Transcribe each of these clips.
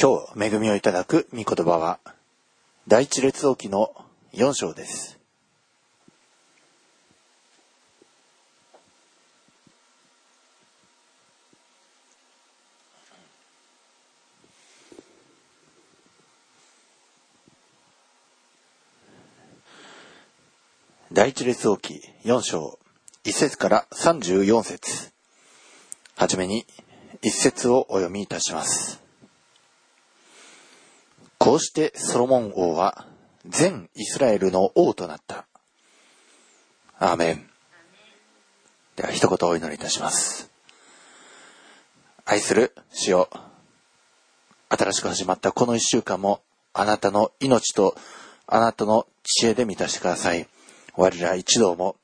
今日恵みをいただく御言葉は第一列王記の4章です第一列王記4章1節から34節はじめに一節をお読みいたします。こうしてソロモン王は全イスラエルの王となった。アーメン。では一言お祈りいたします。愛する主よ新しく始まったこの一週間もあなたの命とあなたの知恵で満たしてください。我ら一同も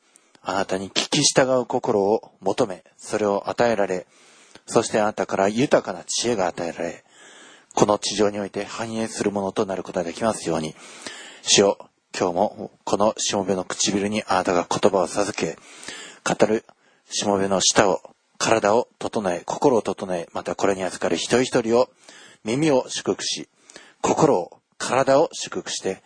あなたに聞き従う心を求め、それを与えられ、そしてあなたから豊かな知恵が与えられ、この地上において繁栄するものとなることができますように、主よ、今日もこのしもべの唇にあなたが言葉を授け、語るしもべの舌を、体を整え、心を整え、またこれに預かる一人一人を、耳を祝福し、心を、体を祝福して、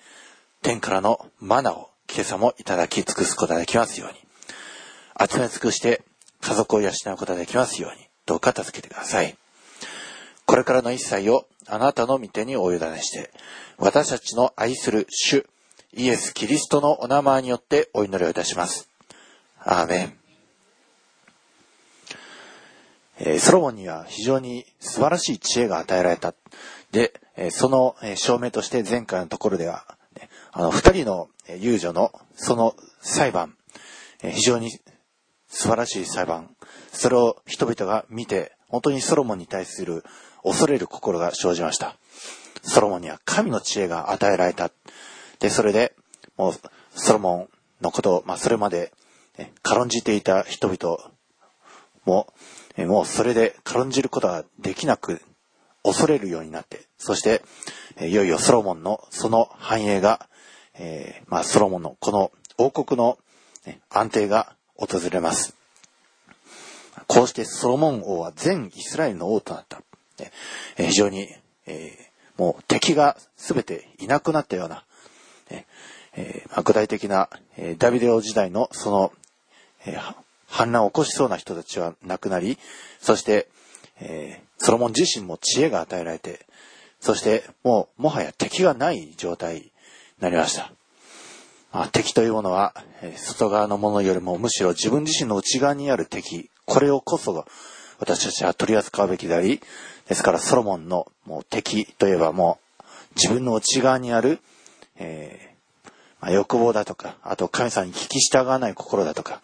天からのマナを今朝もいただき尽くすことができますように、集め尽くして家族を養うことができますように、どうか助けてください。これからの一切をあなたの御手にお委ねして、私たちの愛する主、イエス・キリストのお名前によってお祈りをいたします。アーメン。えーソロモンには非常に素晴らしい知恵が与えられた。で、えーそのえ証明として前回のところでは、あの、二人の遊女のその裁判、えー非常に素晴らしい裁判。それを人々が見て、本当にソロモンに対する恐れる心が生じました。ソロモンには神の知恵が与えられた。で、それで、もう、ソロモンのことを、まあ、それまで、ね軽んじていた人々も、もうそれで軽んじることができなく、恐れるようになって、そして、いよいよソロモンのその繁栄が、えーまあ、ソロモンのこの王国の、ね安定が訪れます。こうしてソロモン王は全イスラエルの王となった。え非常に、えーもう敵が全ていなくなったような、ねえーまあ具体的な、えダビデ王時代のその、えー反乱を起こしそうな人たちは亡くなり、そして、えソロモン自身も知恵が与えられて、そしてもうもはや敵がない状態になりました。まあ、敵というものは、え外側のものよりもむしろ自分自身の内側にある敵、これをこそが私たちは取り扱うべきであり、ですからソロモンのもう敵といえばもう自分の内側にある、えーまあ、欲望だとか、あと神様に聞き従わない心だとか、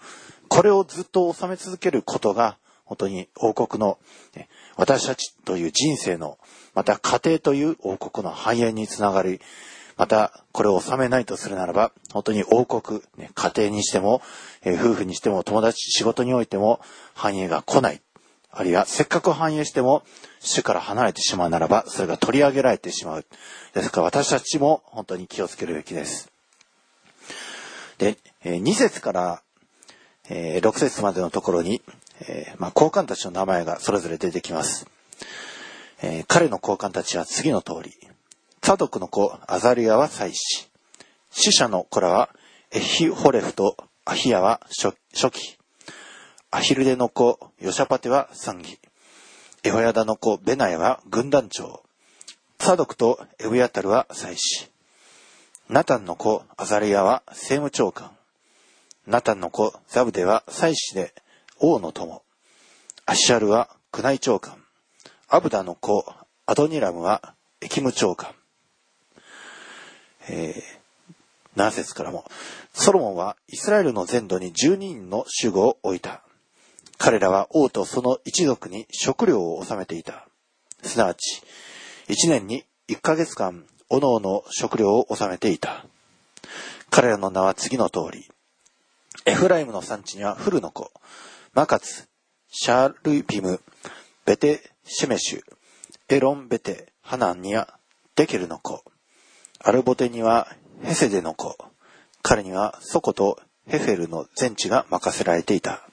これをずっと収め続けることが、本当に王国の、ね私たちという人生の、また家庭という王国の繁栄につながり、またこれを収めないとするならば、本当に王国、ね、家庭にしても、えー夫婦にしても、友達、仕事においても繁栄が来ない。あるいは、せっかく繁栄しても、主から離れてしまうならば、それが取り上げられてしまう。ですから私たちも本当に気をつけるべきです。で、えー2節から、えー6節までのところに、えーまあ、高官たちの名前がそれぞれ出てきます。えー彼の高官たちは次の通り。サドクの子アザリアは祭司。死者の子らはエヒホレフとアヒヤは初初期。アヒルデの子ヨシャパテは参議。エホヤダの子ベナヤは軍団長。サドクとエブヤタルは祭司。ナタンの子アザリアは政務長官。ナタンの子ザブデは祭司で王の友。アシャルは宮内長官。アブダの子アドニラムは駅務長官。えー7節からも、ソロモンはイスラエルの全土に12人の守護を置いた。彼らは王とその一族に食料を納めていた。すなわち、1年に1ヶ月間、おのおの食料を納めていた。彼らの名は次の通り。エフライムの産地にはフルの子、マカツ、シャールピム、ベテシェメシュ、エロンベテ、ハナンにはデケルの子、アルボテにはヘセデの子、彼にはソコとヘフェルの全地が任せられていた。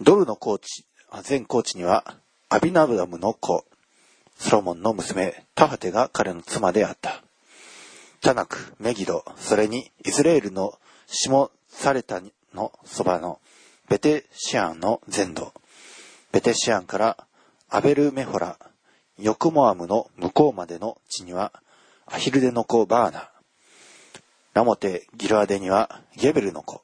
ドルのコーチ、あ全コーチにはアビナブダムの子、ソロモンの娘、タハテが彼の妻であった。タナク、メギド、それにイズレールのシモサレタのそばのベテシアンの全土、ベテシアンからアベルメホラ、ヨクモアムの向こうまでの地には、アヒルデの子バーナ、ラモテ・ギルアデにはゲベルの子、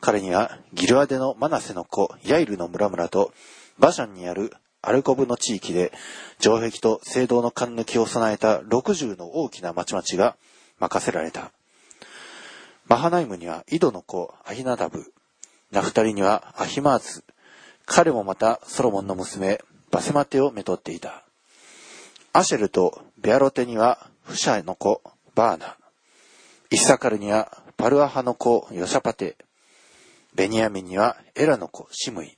彼にはギルアデのマナセの子ヤイルの村々とバシャンにあるアルコブの地域で城壁と聖堂の勘抜きを備えた60の大きな町々が任せられた。マハナイムには井戸の子アヒナダブ、ナフタリにはアヒマーズ、彼もまたソロモンの娘バセマテをめとっていた。アシェルとベアロテにはフシャの子バーナ、イッサカルにはパルアハの子ヨシャパテ、ベニヤミンにはエラの子シムイ、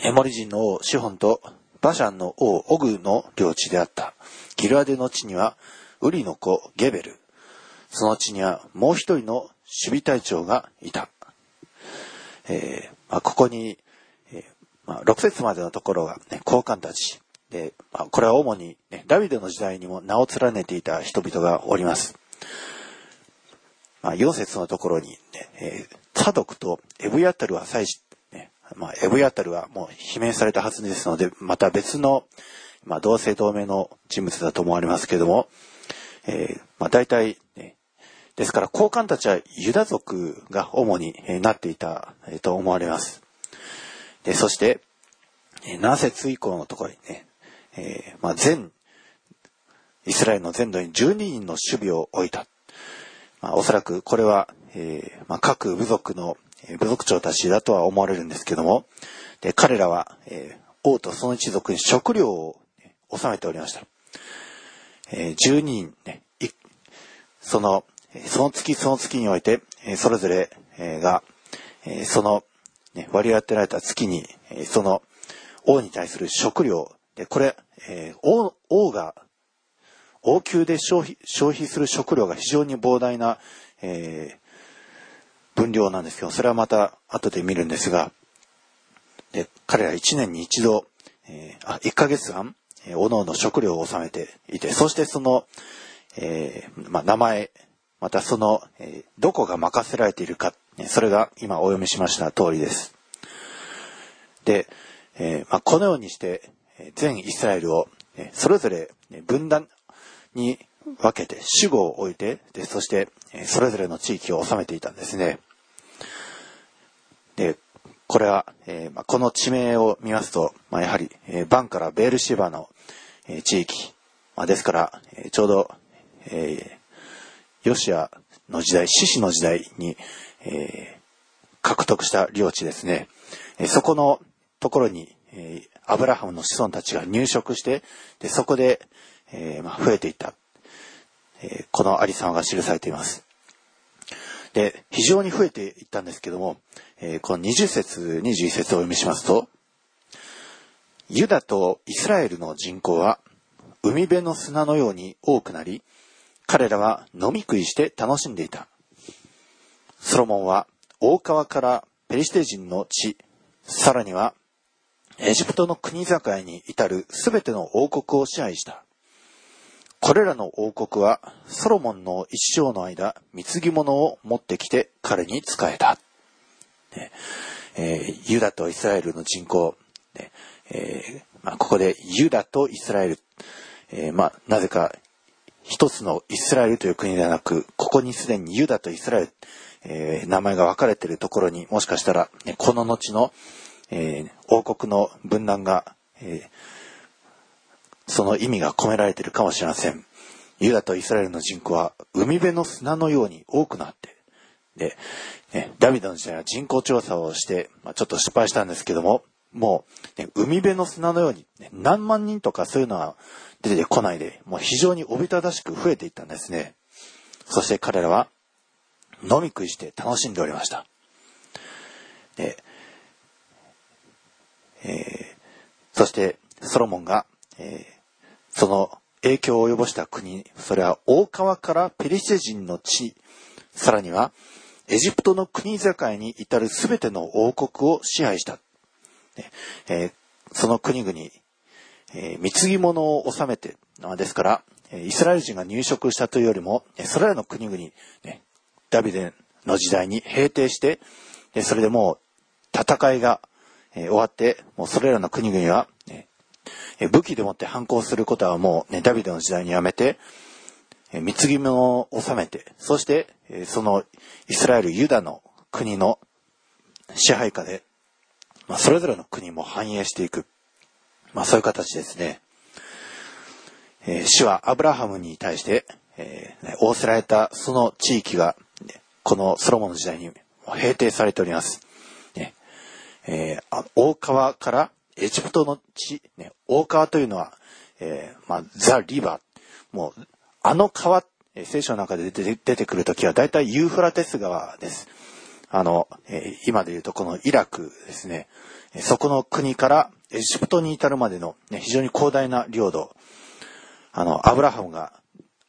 エモリ人の王シホンとバシャンの王オグの領地であった。ギルアデの地にはウリの子ゲベル。その地にはもう一人の守備隊長がいた。えーまあ、ここに、えーまあ、6節までのところが、ね、高官たち。で、まあ、これは主に、ね、ダビデの時代にも名を連ねていた人々がおります。まあ、4節のところに、ね、えー、サドクとエブヤタルは祭司、ね、まあ、エブヤタルはもう罷免されたはずですので、また別の、まあ、同姓同名の人物だと思われますけれども、えー、まあ、大体、ね、ですから、高官たちはユダ族が主になっていたと思われます。でそして、7節以降のところにね、えー、まあ、全、イスラエルの全土に12人の守備を置いた。まあ、おそらくこれは、えー、まあ、各部族の、部族長たちだとは思われるんですけども、で彼らは、えー、王とその一族に食料を、ね、収めておりました。えー、12人、ね、その、その月その月において、えそれぞれ、が、えその、ね、割り当てられた月に、えその王に対する食料、でこれ、え王王が王宮で消費消費する食料が非常に膨大な、えー、分量なんですけど、それはまた後で見るんですが、で彼ら1年に一度、えー、あ1ヶ月間、えー、おのおの食料を納めていて、そしてその、えー、まあ、名前、またその、えー、どこが任せられているか、それが今お読みしました通りです。で、えーまあ、このようにして、全イスラエルをそれぞれ分断、に分けて、主語を置いて、で、そして、それぞれの地域を治めていたんですね。で、これは、えー、まあ、この地名を見ますと、まあ、やはり、えー、バンからベールシバの、えー、地域、まあ、ですから、え、ちょうど、え、ヨシアの時代、獅子の時代に、え、獲得した領地ですね。え、そこのところに、え、アブラハムの子孫たちが入植して、で、そこで、え、まあ、増えていった、え、このありさまが記されています。で、非常に増えていったんですけども、えー、この20節、21節をお読みしますと、ユダとイスラエルの人口は海辺の砂のように多くなり、彼らは飲み食いして楽しんでいた。ソロモンは大川からペリシテ人の地、さらにはエジプトの国境に至るすべての王国を支配した。これらの王国はソロモンの一生の間、貢ぎ物を持ってきて彼に仕えた。ね。えー、ユダとイスラエルの人口、ね。えー、まあ、ここでユダとイスラエル、えー、まあ、なぜか一つのイスラエルという国ではなく、ここにすでにユダとイスラエル、え名前が分かれているところにもしかしたら、ね、この後の、え王国の分断が、えその意味が込められているかもしれません。ユダとイスラエルの人口は海辺の砂のように多くなって、で、ね、ダビデの時代は人口調査をして、まあ、ちょっと失敗したんですけども、もう、ね、海辺の砂のように、ね、何万人とかそういうのは出てこないで、もう非常におびただしく増えていったんですね。そして彼らは飲み食いして楽しんでおりました。で、えー、そしてソロモンが、えーその影響を及ぼした国、それは大川からペリシテ人の地、さらにはエジプトの国境に至るすべての王国を支配した。えー、その国々、えー、貢ぎ物を収めて、ですから、イスラエル人が入植したというよりも、それらの国々、ね、ダビデの時代に平定して、それでもう戦いが終わって、もうそれらの国々は、武器でもって反抗することはもう、ね、ダビデの時代にやめて、貢ぎ物を収めて、そして、そのイスラエル、ユダの国の支配下で、まあ、それぞれの国も繁栄していく。まあ、そういう形ですね。えー、主はアブラハムに対して、えー、仰せられたその地域が、このソロモンの時代に平定されております。ねえー、大川からエジプトの地、ね、大川というのは、えー、まあ、ザ・リバー。もう、あの川、聖書の中で出てくるときは大体ユーフラテス川です。あの、え、今で言うとこのイラクですね。そこの国からエジプトに至るまでの、ね、非常に広大な領土。あの、アブラハムが、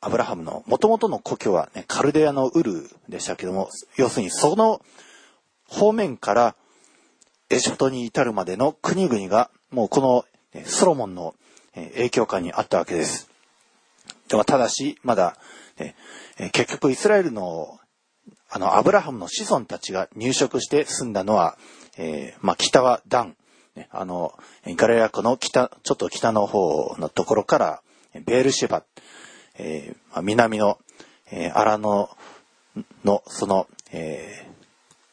アブラハムの元々の故郷はね、カルデアのウルでしたけども、要するにその方面からエジプトに至るまでの国々が、もうこのソロモンの影響下にあったわけです。でもただし、まだ、結局イスラエルのあの、アブラハムの子孫たちが入植して住んだのは、えー、まあ、北はダン、ね、あの、ガレア湖の北、ちょっと北の方のところから、ベールシェバ、えー、まあ、南の、えー、アラノの、その、え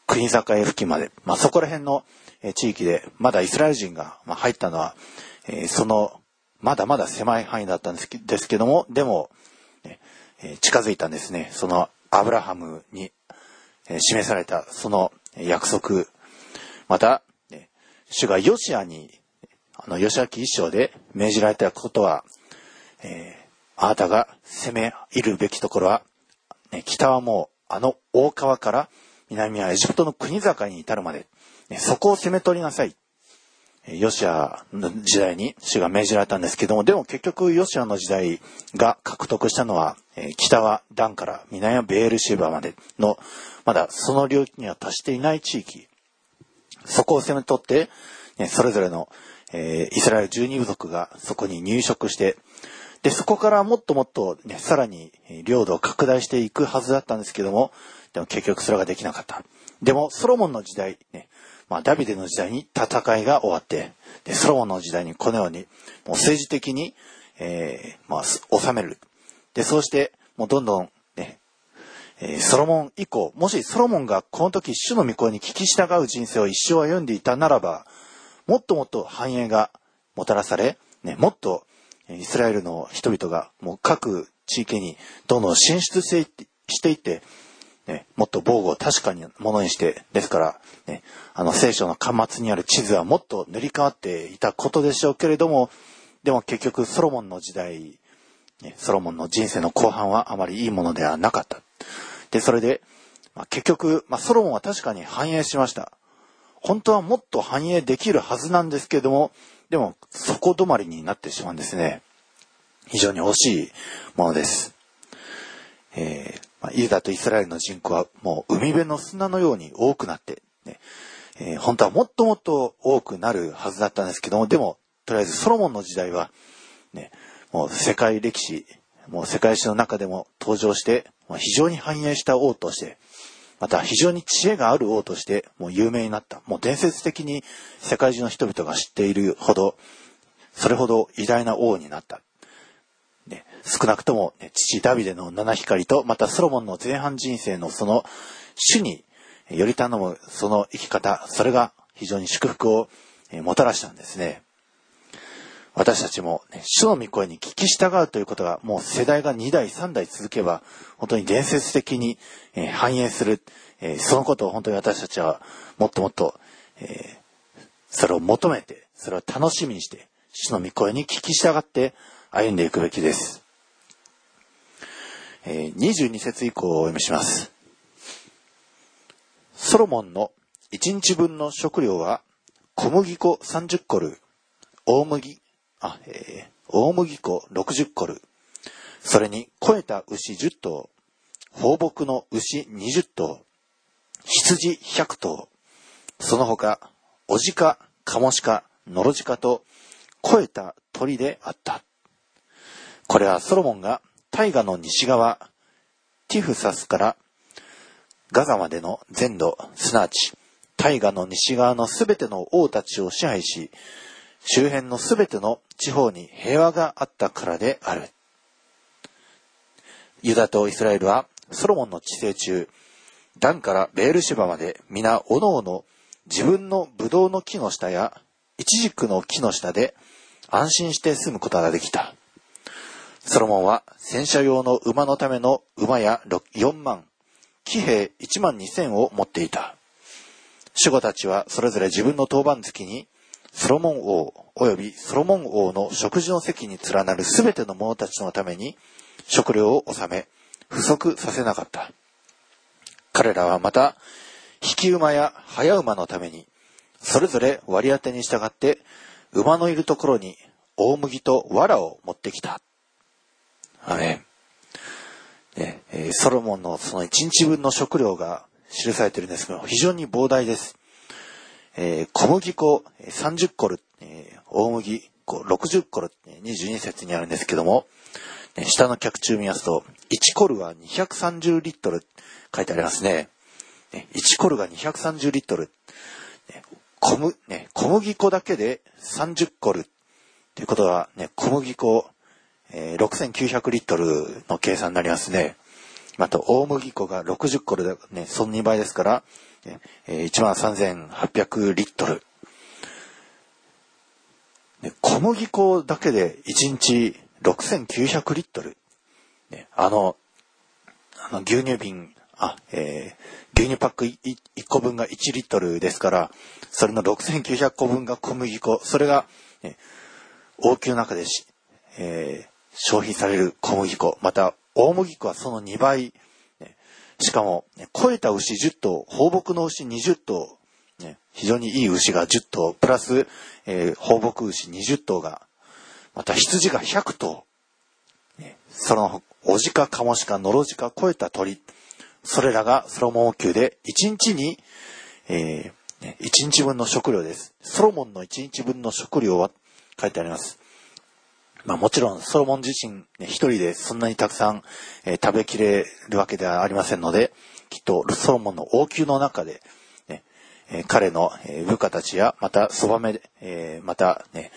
ー、国境付近まで、まあ、そこら辺の、地域で、まだイスラエル人が、入ったのは、えー、その、まだまだ狭い範囲だったんですけども、でも、近づいたんですね。そのアブラハムに示されたその約束、また、主がヨシアに、あの、ヨシア記一章で命じられたことは、えー、あなたが攻め入るべきところは、ね、北はもうあの大川から南はエジプトの国境に至るまで、ね、そこを攻め取りなさい。ヨシアの時代に主が命じられたんですけども、でも結局ヨシアの時代が獲得したのは、北はダンから南はベールシーバーまでのまだその領域には達していない地域、そこを攻め取って、それぞれの、イスラエル十二部族がそこに入植して、で、そこからもっともっと、ね、さらに領土を拡大していくはずだったんですけども、でも結局それができなかった。でも、ソロモンの時代、ね、まあ、ダビデの時代に戦いが終わって、で、ソロモンの時代にこのように、もう政治的に、えー、まあ、収める。で、そうして、もうどんどんえー、ソロモン以降、もしソロモンがこの時主の御声に聞き従う人生を一生歩んでいたならば、もっともっと繁栄がもたらされ、ね、もっとイスラエルの人々がもう各地域にどんどん進出していって、ね、もっと防具を確かにものにして、ですから、ね、あの聖書の端末にある地図はもっと塗り替わっていたことでしょうけれども、でも結局ソロモンの時代、ね、ソロモンの人生の後半はあまりいいものではなかった。で、それで、まあ、結局、まあ、ソロモンは確かに繁栄しました。本当はもっと繁栄できるはずなんですけれども、でも、そこ止まりになってしまうんですね。非常に惜しいものです。えー、まあ、ユダとイスラエルの人口はもう海辺の砂のように多くなって、ねえー、本当はもっともっと多くなるはずだったんですけども、でも、とりあえずソロモンの時代は、ね、もう世界歴史、もう世界史の中でも登場して、まあ非常に繁栄した王として、また非常に知恵がある王としてもう有名になった。もう伝説的に世界中の人々が知っているほど、それほど偉大な王になった。少なくとも、ね、父ダビデの七光と、またソロモンの前半人生のその主により頼むその生き方、それが非常に祝福をもたらしたんですね。私たちも、ね、主の御声に聞き従うということが、もう世代が2代、3代続けば、本当に伝説的に、えー、繁栄する、え、そのことを本当に私たちは、もっともっと、え、それを求めて、それを楽しみにして、主の御声に聞き従って歩んでいくべきです。え、22節以降をお読みします。ソロモンの1日分の食料は小麦粉30コル、大麦あ、えー、大麦粉60コル、それに肥えた牛10頭、放牧の牛20頭、羊100頭、その他、おじか、かもしか、のろじかと、肥えた鳥であった。これはソロモンが大河の西側、ティフサスからガザまでの全土、すなわち大河の西側のすべての王たちを支配し、周辺のすべての地方に平和があったからである。ユダとイスラエルはソロモンの治世中、ダンからベールシバまで皆おのおの自分のブドウの木の下やイチジクの木の下で安心して住むことができた。ソロモンは戦車用の馬のための馬や4万、騎兵1万2千を持っていた。守護たちはそれぞれ自分の当番月にソロモン王及びソロモン王の食事の席に連なるすべての者たちのために食料を収め、不足させなかった。彼らはまた、引き馬や早馬のために、それぞれ割り当てに従って、馬のいるところに大麦と藁を持ってきた。アメン。ねえー、ソロモンのその一日分の食料が記されているんですけど、非常に膨大です。えー、小麦粉30コル、えー、大麦粉60コル、22節にあるんですけども、下の客中見ますと、1コルは230リットル書いてありますね。1コルが230リットル。小麦ね、小麦粉だけで30コル。ということは、ね、小麦粉、えー、6900リットルの計算になりますね。また、大麦粉が60コルで、ね、その2倍ですから、えー、13800リットル。ね、小麦粉だけで1日6900リットル。ね、あの、あの牛乳瓶、あ、えー、牛乳パック 1, 1個分が1リットルですから、それの6900個分が小麦粉、それが、ね、王宮の中でし、えー、消費される小麦粉、また大麦粉はその2倍、しかも、ね、肥えた牛10頭、放牧の牛20頭、非常にいい牛が10頭、プラス、えー、放牧牛20頭がまた羊が100頭、その、おじかかもしかのろじか超えた鳥、それらがソロモン王宮で1日に、えー、1日分の食料です。ソロモンの1日分の食料は書いてあります。まあもちろんソロモン自身、ね、一人でそんなにたくさん、え、食べきれるわけではありませんので、きっとソロモンの王宮の中で、え、彼の、え部下たちや、またそばめ、え、またね、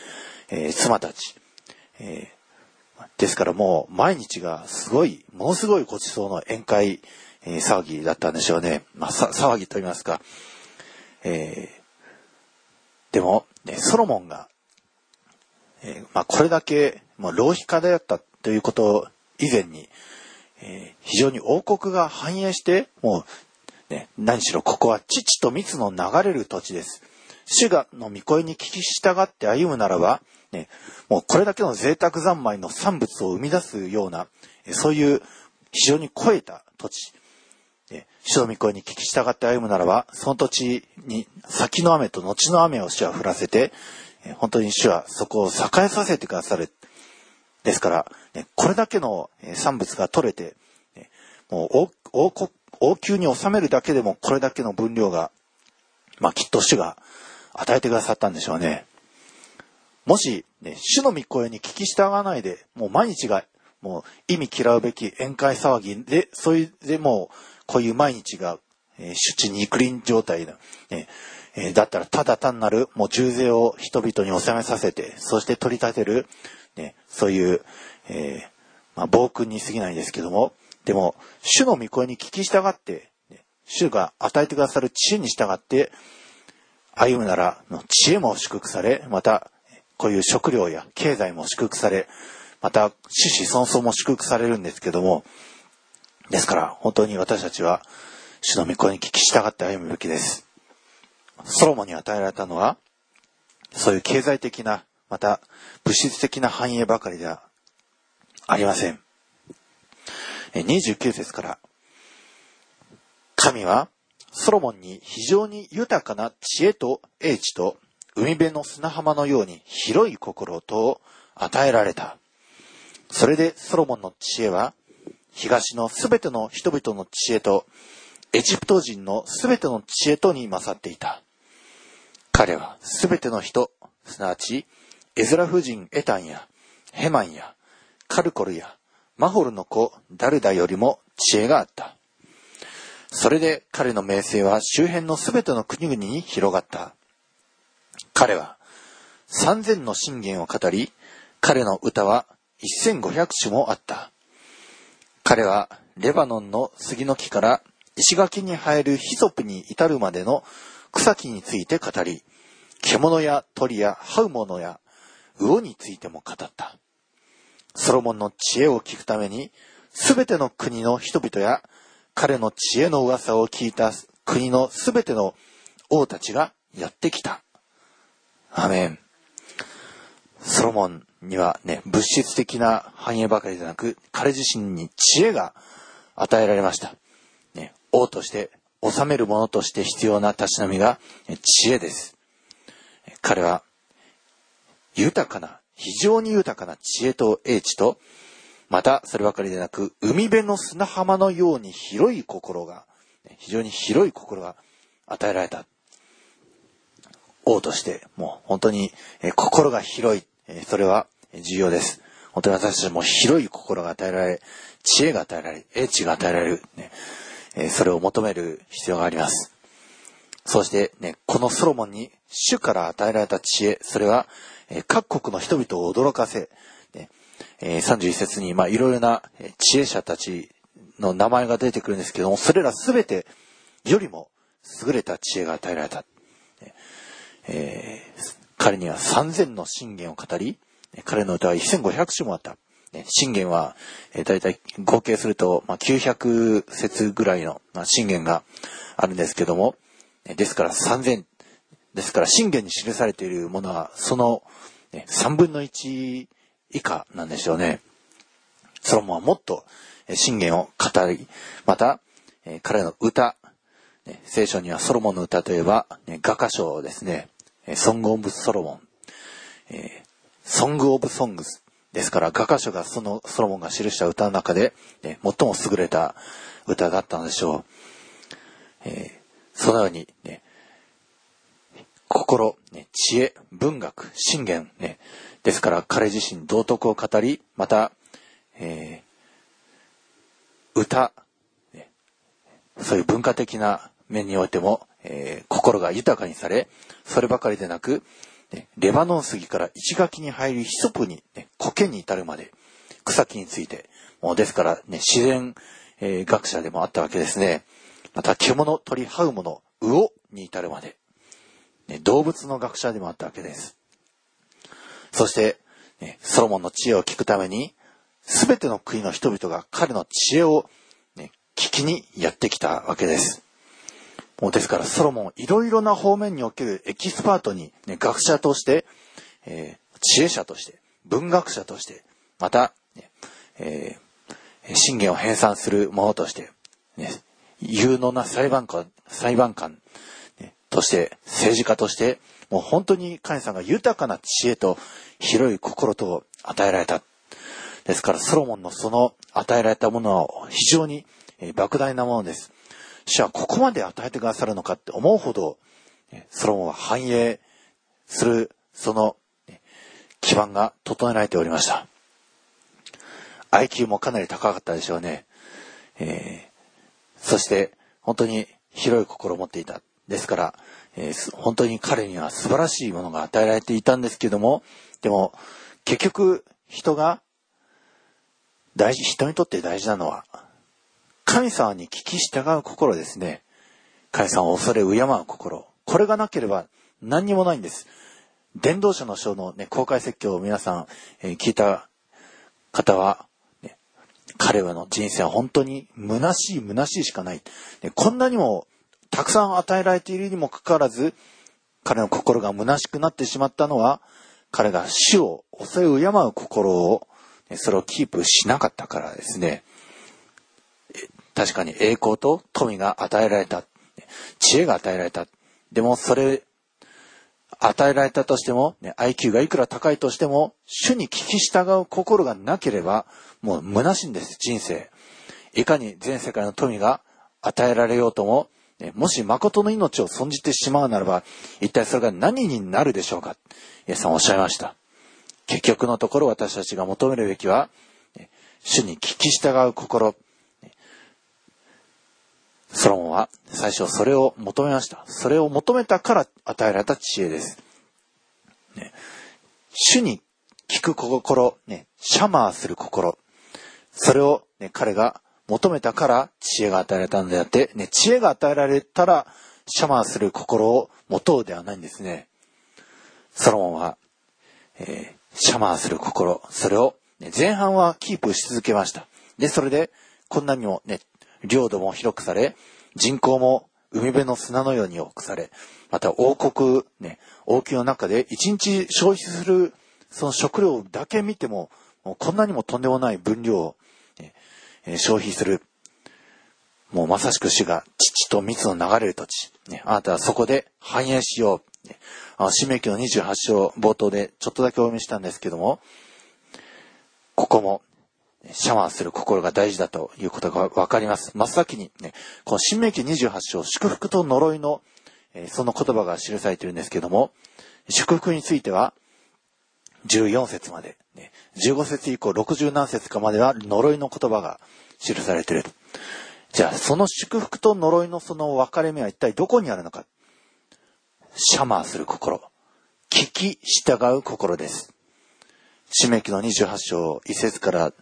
え妻たち、え、ですからもう毎日がすごい、ものすごいごちそうの宴会、え、騒ぎだったんでしょうね。まあ、騒ぎと言いますか。え、でも、ね、ソロモンが、えー、まあ、これだけ、まあ、浪費家であったということ以前に、えー、非常に王国が繁栄して、もう、ね、何しろここは父と蜜の流れる土地です。主がの御声に聞き従って歩むならば、ね、もうこれだけの贅沢三昧の産物を生み出すような、そういう非常に超えた土地、主の御声に聞き従って歩むならば、その土地に先の雨と後の雨を主は降らせて、本当に主はそこを栄えさせてくださる。ですから、これだけの産物が取れて、もう王王宮に収めるだけでもこれだけの分量が、まあきっと主が与えてくださったんでしょうね。もし、ね、主の御声に聞き従わないで、もう毎日が、もう意味嫌うべき宴会騒ぎで、それでもう、こういう毎日が、えー、主治肉林状態だ、ねえ、だったらただ単なるもう重税を人々に納めさせて、そして取り立てる、ね、そういう、えー、まあ、暴君に過ぎないんですけども、でも、主の御声に聞き従って、主が与えてくださる知恵に従って、歩むなら、の知恵も祝福され、また、こういう食料や経済も祝福され、また、死死孫々も祝福されるんですけども、ですから、本当に私たちは、主の御声に聞き従って歩むべきです。ソロモンに与えられたのは、そういう経済的な、また物質的な繁栄ばかりではありません。29節から、神はソロモンに非常に豊かな知恵と英知と海辺の砂浜のように広い心と与えられた。それでソロモンの知恵は、東のすべての人々の知恵と、エジプト人のすべての知恵とに勝っていた。彼はすべての人、すなわち、エズラ夫人エタンや、ヘマンや、カルコルや、マホルの子ダルダよりも知恵があった。それで彼の名声は周辺のすべての国々に広がった。彼は三千の信玄を語り、彼の歌は一千五百首もあった。彼はレバノンの杉の木から石垣に生えるヒソプに至るまでの草木について語り、獣や鳥や這う者や魚についても語った。ソロモンの知恵を聞くために、すべての国の人々や彼の知恵の噂を聞いた国のすべての王たちがやってきた。アメン。ソロモンにはね、物質的な繁栄ばかりでなく、彼自身に知恵が与えられました。ね、王として、治める者として必要なたしなみが知恵です。彼は、豊かな、非常に豊かな知恵と英知と、また、そればかりでなく、海辺の砂浜のように広い心が、非常に広い心が与えられた。王として、もう本当に、心が広い、それは重要です。本当に私たちも広い心が与えられ、知恵が与えられ、英知が与えられる、えそれを求める必要があります。そしてね、このソロモンに主から与えられた知恵、それは、え各国の人々を驚かせ、ねえ31節に、まあ、いろいろな知恵者たちの名前が出てくるんですけども、それらすべてよりも優れた知恵が与えられた。えー、彼には3000の信玄を語り、彼の歌は1500首もあった。信玄は、えー、大体合計すると、まあ、900節ぐらいの、まあ、信玄があるんですけども、ですから3000、ですから信玄に記されているものは、その、ね、3分の1以下なんでしょうね。ソロモンはもっと信玄を語り、また、彼の歌、聖書にはソロモンの歌といえば、画家賞ですね。ソング・オブ・ソロモン。ソング・オブ・ソングス。ですから、画家書がそのソロモンが記した歌の中で、ね、最も優れた歌だったのでしょう。えー、そのように、ね、心、ね、知恵、文学、信玄、ね、ですから彼自身道徳を語り、また、えー、歌、ね、そういう文化的な面においても、えー、心が豊かにされ、そればかりでなく、ね、レバノン杉から石垣に入るヒソプに、ね、苔に至るまで、草木について、もうですからね、自然、えー、学者でもあったわけですね。また、獣、鳥、這うもの、魚に至るまで、ね、動物の学者でもあったわけです。そして、ね、ソロモンの知恵を聞くために、すべての国の人々が彼の知恵を、ね、聞きにやってきたわけです。もうですからソロモンいろいろな方面におけるエキスパートに、ね、学者として、えー、知恵者として、文学者として、また、ねえー、信玄を編纂する者として、ね、有能な裁判官、裁判官、ね、として、政治家として、もう本当に神様が豊かな知恵と広い心と与えられた。ですからソロモンのその与えられたものは非常に莫大なものです。主はここまで与えてくださるのかって思うほど、ソロモンは繁栄する、その基盤が整えられておりました。IQ もかなり高かったでしょうね。えー、そして、本当に広い心を持っていた。ですから、えー、本当に彼には素晴らしいものが与えられていたんですけども、でも、結局、人が、大事、人にとって大事なのは、神様に聞き従う心ですね。神様を恐れ敬う心。これがなければ何にもないんです。伝道者の書のね、公開説教を皆さん、えー、聞いた方は、ね、彼らの人生は本当に虚しい虚しいしかない。ね、こんなにもたくさん与えられているにもかかわらず、彼の心が虚しくなってしまったのは、彼が主を恐れ敬う心を、ね、それをキープしなかったからですね。確かに栄光と富が与えられた。知恵が与えられた。でもそれ、与えられたとしても、ね、IQ がいくら高いとしても、主に聞き従う心がなければ、もう虚しいんです、人生。いかに全世界の富が与えられようとも、ね、もし誠の命を損じてしまうならば、一体それが何になるでしょうかイエスさんおっしゃいました。結局のところ私たちが求めるべきは、主に聞き従う心。ソロモンは最初それを求めました。それを求めたから与えられた知恵です。ね、主に聞く心、ね、シャマーする心。それを、ね、彼が求めたから知恵が与えられたんであって、ね、知恵が与えられたらシャマーする心を持とうではないんですね。ソロモンは、えー、シャマーする心、それを、ね、前半はキープし続けました。で、それで、こんなにもね、領土も広くされ、人口も海辺の砂のように多くされ、また王国、ね、王宮の中で一日消費するその食料だけ見ても、もこんなにもとんでもない分量を、え消費する。もうまさしく死が父と蜜の流れる土地。ね、あなたはそこで繁栄しよう。ね、あの、使命記の28章冒頭でちょっとだけお読みしたんですけども、ここもシャワーする心が大事だということがわかります。真っ先にね、この新明記28章、祝福と呪いの、えー、その言葉が記されているんですけども、祝福については、14節まで、ね、15節以降60何節かまでは呪いの言葉が記されている。じゃあ、その祝福と呪いのその分かれ目は一体どこにあるのか。シャマーする心。聞き従う心です。締め記の28章1節から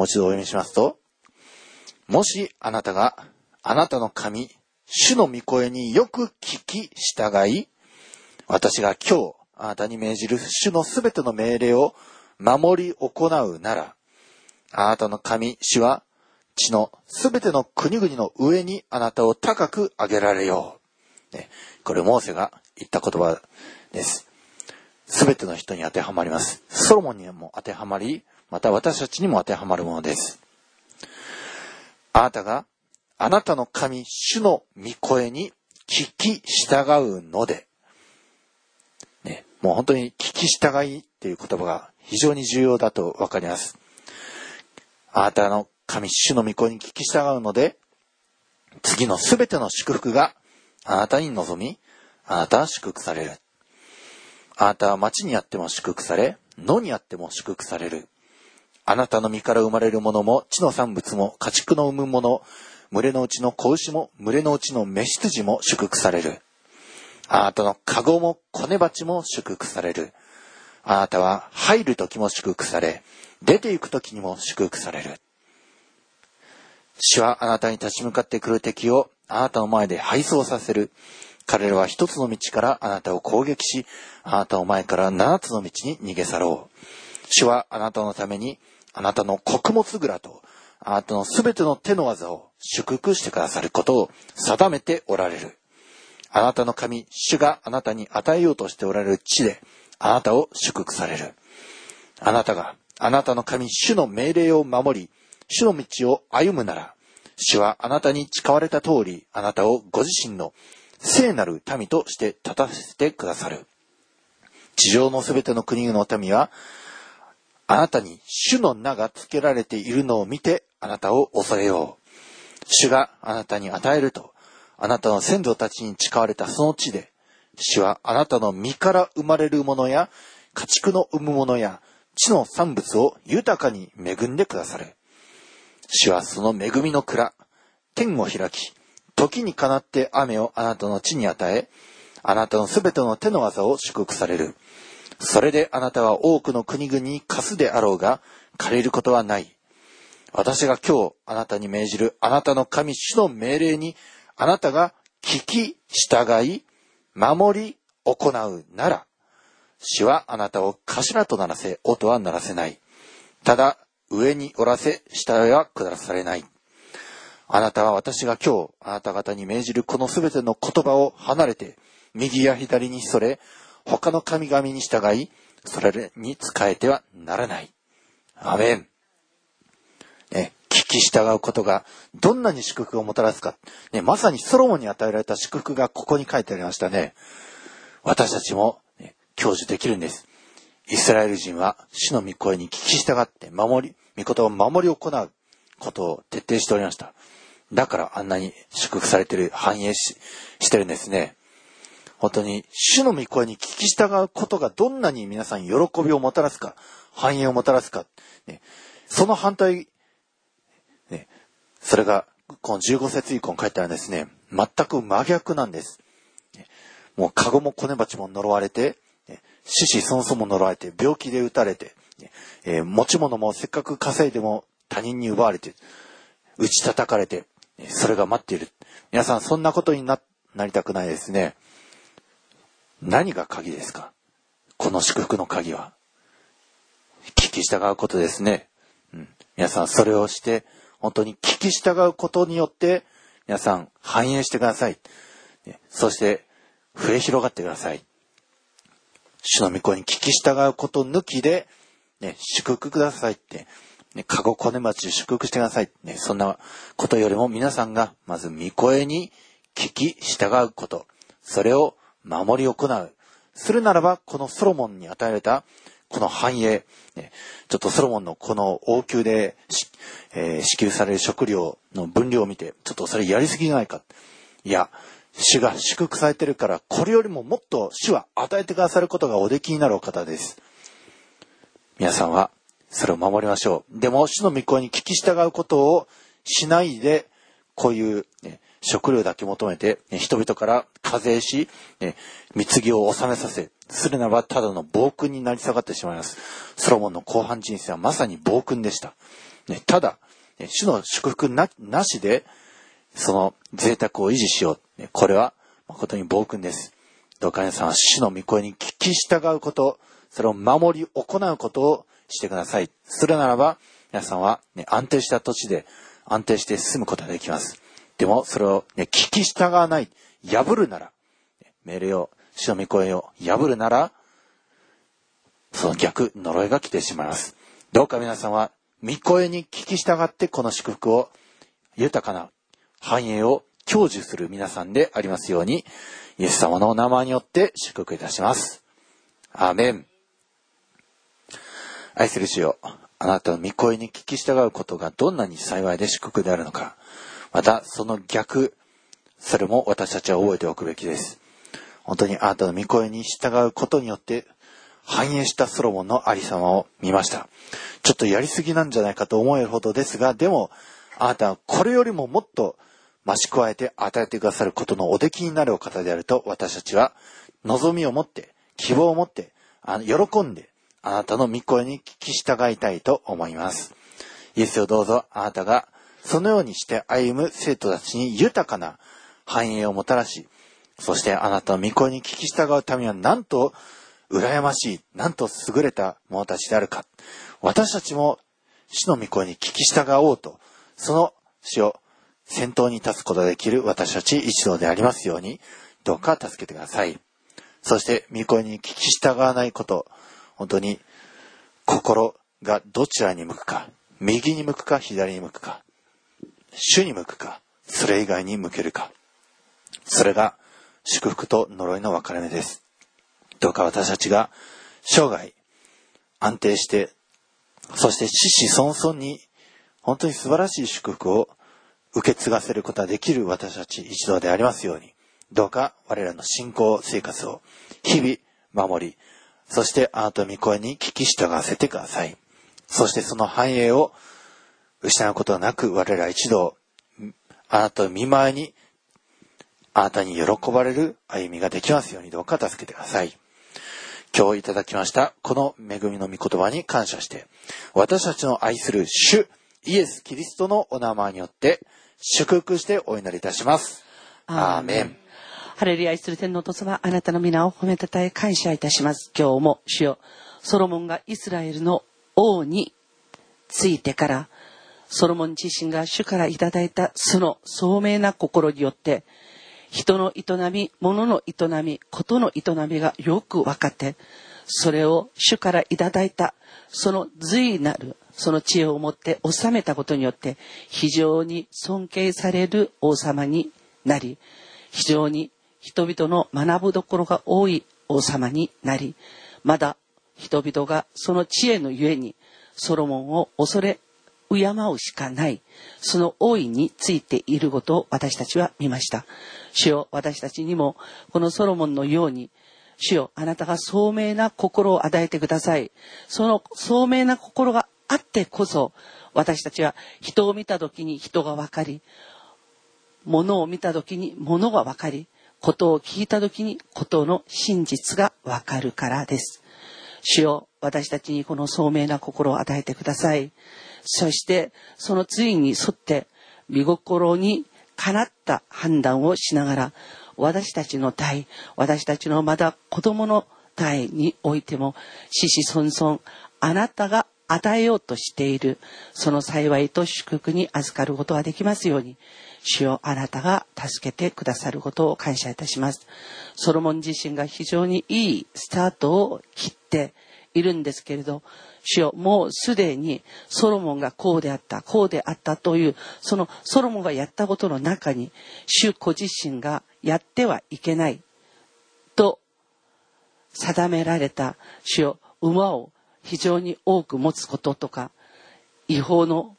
もう一度お読みしますと、もしあなたがあなたの神、主の御声によく聞き従い、私が今日あなたに命じる主のすべての命令を守り行うなら、あなたの神、主は地のすべての国々の上にあなたを高く上げられよう。ね、これ、モーセが言った言葉です。すべての人に当てはまります。ソロモンにも当てはまり、また私たちにも当てはまるものです。あなたがあなたの神、主の御声に聞き従うので、ね、もう本当に聞き従いっていう言葉が非常に重要だとわかります。あなたの神、主の御声に聞き従うので、次のすべての祝福があなたに望み、あなたは祝福される。あなたは町にあっても祝福され、野にあっても祝福される。あなたの身から生まれるものも、地の産物も、家畜の産むもの、群れのうちの子牛も、群れのうちの雌羊も祝福される。あなたの籠も、子根鉢も祝福される。あなたは入る時も祝福され、出て行く時にも祝福される。主はあなたに立ち向かってくる敵をあなたの前で敗走させる。彼らは一つの道からあなたを攻撃し、あなたの前から七つの道に逃げ去ろう。主はあなたのためにあなたの穀物蔵と、あなたのすべての手の技を祝福してくださることを定めておられる。あなたの神、主があなたに与えようとしておられる地で、あなたを祝福される。あなたが、あなたの神、主の命令を守り、主の道を歩むなら、主はあなたに誓われた通り、あなたをご自身の聖なる民として立たせてくださる。地上のすべての国々の民は、あなたに主の名が付けられているのを見てあなたを恐れよう。主があなたに与えると、あなたの先祖たちに誓われたその地で、主はあなたの身から生まれるものや、家畜の産むものや、地の産物を豊かに恵んでくださる。主はその恵みの蔵、天を開き、時にかなって雨をあなたの地に与え、あなたのすべての手の技を祝福される。それであなたは多くの国々に貸すであろうが、借りることはない。私が今日あなたに命じるあなたの神主の命令に、あなたが聞き、従い、守り、行うなら、主はあなたを頭とならせ、音はならせない。ただ、上におらせ、下へは下されない。あなたは私が今日、あなた方に命じるこのすべての言葉を離れて、右や左にそれ、他の神々に従い、それに仕えてはならない。アメン。ね、聞き従うことがどんなに祝福をもたらすか。ね、まさにソロモンに与えられた祝福がここに書いてありましたね。私たちも、ね、享受できるんです。イスラエル人は主の御声に聞き従って守り、御言を守り行うことを徹底しておりました。だからあんなに祝福されてる、繁栄ししてるんですね。本当に主の御声に聞き従うことがどんなに皆さん喜びをもたらすか、繁栄をもたらすか、ね、その反対、ね、それが、この15節以降に書いてあるんですね、全く真逆なんです。もう、カゴもコネバチも呪われて、獅子孫孫も呪われて、病気で打たれて、えー、持ち物もせっかく稼いでも他人に奪われて、打ち叩かれて、それが待っている。皆さん、そんなことにな、なりたくないですね。何が鍵ですか？この祝福の鍵は。聞き従うことですね。うん、皆さん、それをして、本当に聞き従うことによって、皆さん、繁栄してください。そして、増え広がってください。主の御子に聞き従うこと抜きで、ね、祝福くださいって、ね、かごこね町祝福してください。ね、そんなことよりも皆さんが、まず御声に聞き従うこと。それを守り行う。するならば、このソロモンに与えられた、この繁栄、ちょっとソロモンのこの王宮で、えー、支給される食料の分量を見て、ちょっとそれやりすぎじゃないか。いや、主が祝福されてるから、これよりももっと主は与えてくださることがおできになるお方です。皆さんは、それを守りましょう。でも、主の御声に聞き従うことをしないで、こういう、ね、食料だけ求めて、人々から課税し、貢ぎを納めさせ、するならばただの暴君になり下がってしまいます。ソロモンの後半人生はまさに暴君でした。ただ、主の祝福なしで、その贅沢を維持しよう。これは誠に暴君です。どうか皆さんは主の御声に聞き従うこと、それを守り行うことをしてください。するならば、皆さんは、ね、安定した土地で安定して進むことができます。でも、それを、ね、聞き従わない、破るなら、命令を、主の御声を破るなら、その逆、呪いが来てしまいます。どうか皆さんは、御声に聞き従ってこの祝福を豊かな繁栄を享受する皆さんでありますように、イエス様のお名前によって祝福いたします。アーメン。愛する主よ、あなたの御声に聞き従うことがどんなに幸いで祝福であるのか、またその逆、それも私たちは覚えておくべきです。本当にあなたの御声に従うことによって繁栄したソロモンのありさまを見ました。ちょっとやりすぎなんじゃないかと思えるほどですが、でもあなたはこれよりももっと増し加えて与えてくださることのお出来になるお方であると私たちは望みを持って、希望を持って、あの喜んで、あなたの御声に聞き従いたいと思います。イエスをどうぞあなたがそのようにして歩む生徒たちに豊かな繁栄をもたらし、そしてあなたの御声に聞き従うためにはなんと羨ましい、なんと優れた者たちであるか。私たちも主の御声に聞き従おうと、その死を先頭に立つことができる私たち一同でありますように、どうか助けてください。そして、御声に聞き従わないこと、本当に心がどちらに向くか、右に向くか左に向くか、主に向くか、それ以外に向けるか。それが祝福と呪いの分かれ目です。どうか私たちが生涯安定して、そして死死孫孫に本当に素晴らしい祝福を受け継がせることができる私たち一同でありますように、どうか我らの信仰生活を日々守り、そしてあなたの御声に聞き従わせてください。そしてその繁栄を失うことなく我ら一同、あなたの見舞いに、あなたに喜ばれる歩みができますようにどうか助けてください。今日いただきましたこの恵みの御言葉に感謝して、私たちの愛する主、イエス・キリストのお名前によって祝福してお祈りいたします。アーメン。ハレルヤ愛する天皇と様、あなたの皆を褒めたたえ感謝いたします。今日も主よ、ソロモンがイスラエルの王についてから、ソロモン自身が主からいただいたその聡明な心によって、人の営み、物の営み、ことの営みがよく分かって、それを主からいただいた、その随なる、その知恵を持って治めたことによって、非常に尊敬される王様になり、非常に人々の学ぶどころが多い王様になり、まだ人々がその知恵のゆえに、ソロモンを恐れ敬うしかない、その大いについていることを私たちは見ました。主よ、私たちにも、このソロモンのように、主よ、あなたが聡明な心を与えてください。その聡明な心があってこそ、私たちは人を見た時に人が分かり、物を見た時に物が分かり、ことを聞いた時にことの真実が分かるからです。主よ、私たちにこの聡明な心を与えてください。そして、その次に沿って、見心にかなった判断をしながら、私たちの代、私たちのまだ子供の代においても、死死孫孫、あなたが与えようとしている、その幸いと祝福に預かることができますように、主よあなたが助けてくださることを感謝いたします。ソロモン自身が非常にいいスタートを切っているんですけれど、主よもうすでにソロモンがこうであった、こうであったという、そのソロモンがやったことの中に、主ご自身がやってはいけないと定められた主よ馬を非常に多く持つこととか、違法の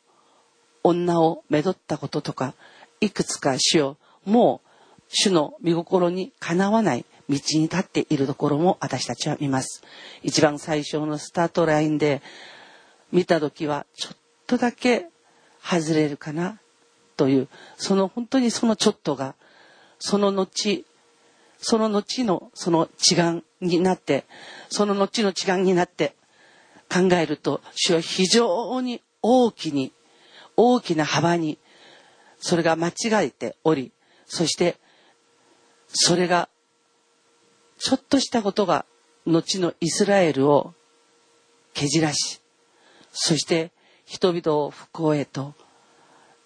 女をめどったこととか、いくつか主をもう主の見心にかなわない道に立っているところも私たちは見ます。一番最初のスタートラインで見た時はちょっとだけ外れるかなという、その本当にそのちょっとが、その後、その後のその違眼になって、その後の違眼になって考えると、主は非常に大きに、大きな幅にそれが間違えており、そして、それが、ちょっとしたことが、後のイスラエルをけじらし、そして人々を不幸へと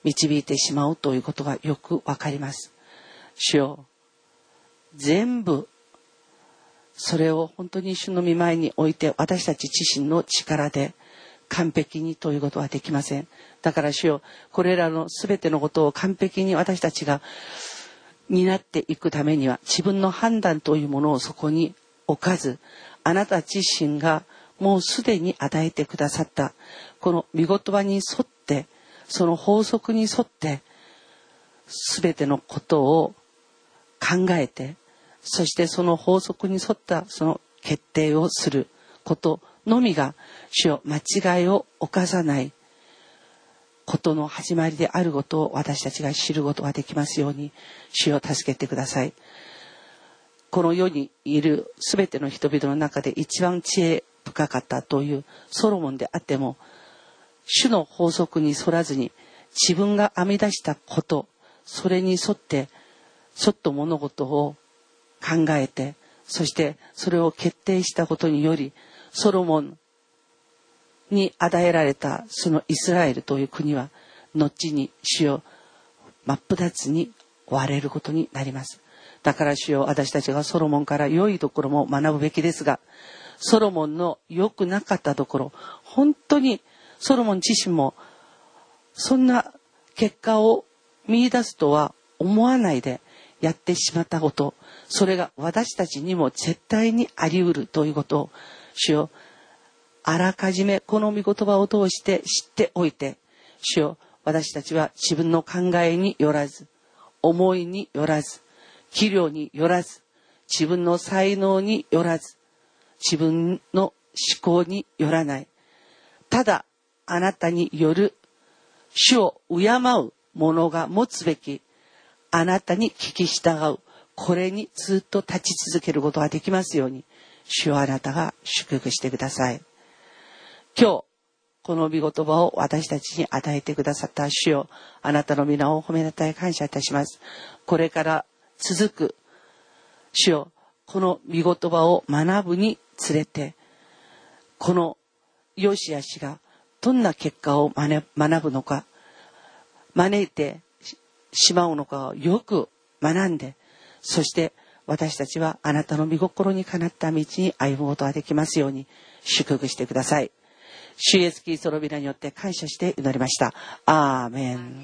導いてしまうということがよくわかります。主よ、全部、それを本当に主の見舞いにおいて私たち自身の力で完璧にということはできません。だから主よ、これらの全てのことを完璧に私たちが担っていくためには、自分の判断というものをそこに置かず、あなた自身がもうすでに与えてくださった、この見言葉に沿って、その法則に沿って、全てのことを考えて、そしてその法則に沿ったその決定をすることのみが主を間違いを犯さないことの始まりであることを私たちが知ることができますように主を助けてください。この世にいる全ての人々の中で一番知恵深かったというソロモンであっても主の法則に沿らずに自分が編み出したことそれに沿ってちょっと物事を考えてそしてそれを決定したことによりソロモンに与えられたそのイスラエルという国は後に主を真っ二つに割れることになります。だから主よ私たちがソロモンから良いところも学ぶべきですが、ソロモンの良くなかったところ、本当にソロモン自身もそんな結果を見出すとは思わないでやってしまったこと、それが私たちにも絶対にあり得るということを、主よあらかじめこの御言葉を通して知っておいて、主よ、私たちは自分の考えによらず、思いによらず、器量によらず、自分の才能によらず、自分の思考によらない。ただ、あなたによる主を敬う者が持つべき、あなたに聞き従う。これにずっと立ち続けることができますように、主をあなたが祝福してください。今日、この御言葉を私たちに与えてくださった主よ、あなたの皆を褒めたい感謝いたします。これから続く主よ、この御言葉を学ぶにつれて、このヨシア氏がどんな結果を学ぶのか、招いてしまうのかをよく学んで、そして私たちはあなたの御心にかなった道に歩むことができますように祝福してください。主イエスキリストの皆によって感謝して祈りました。アーメン。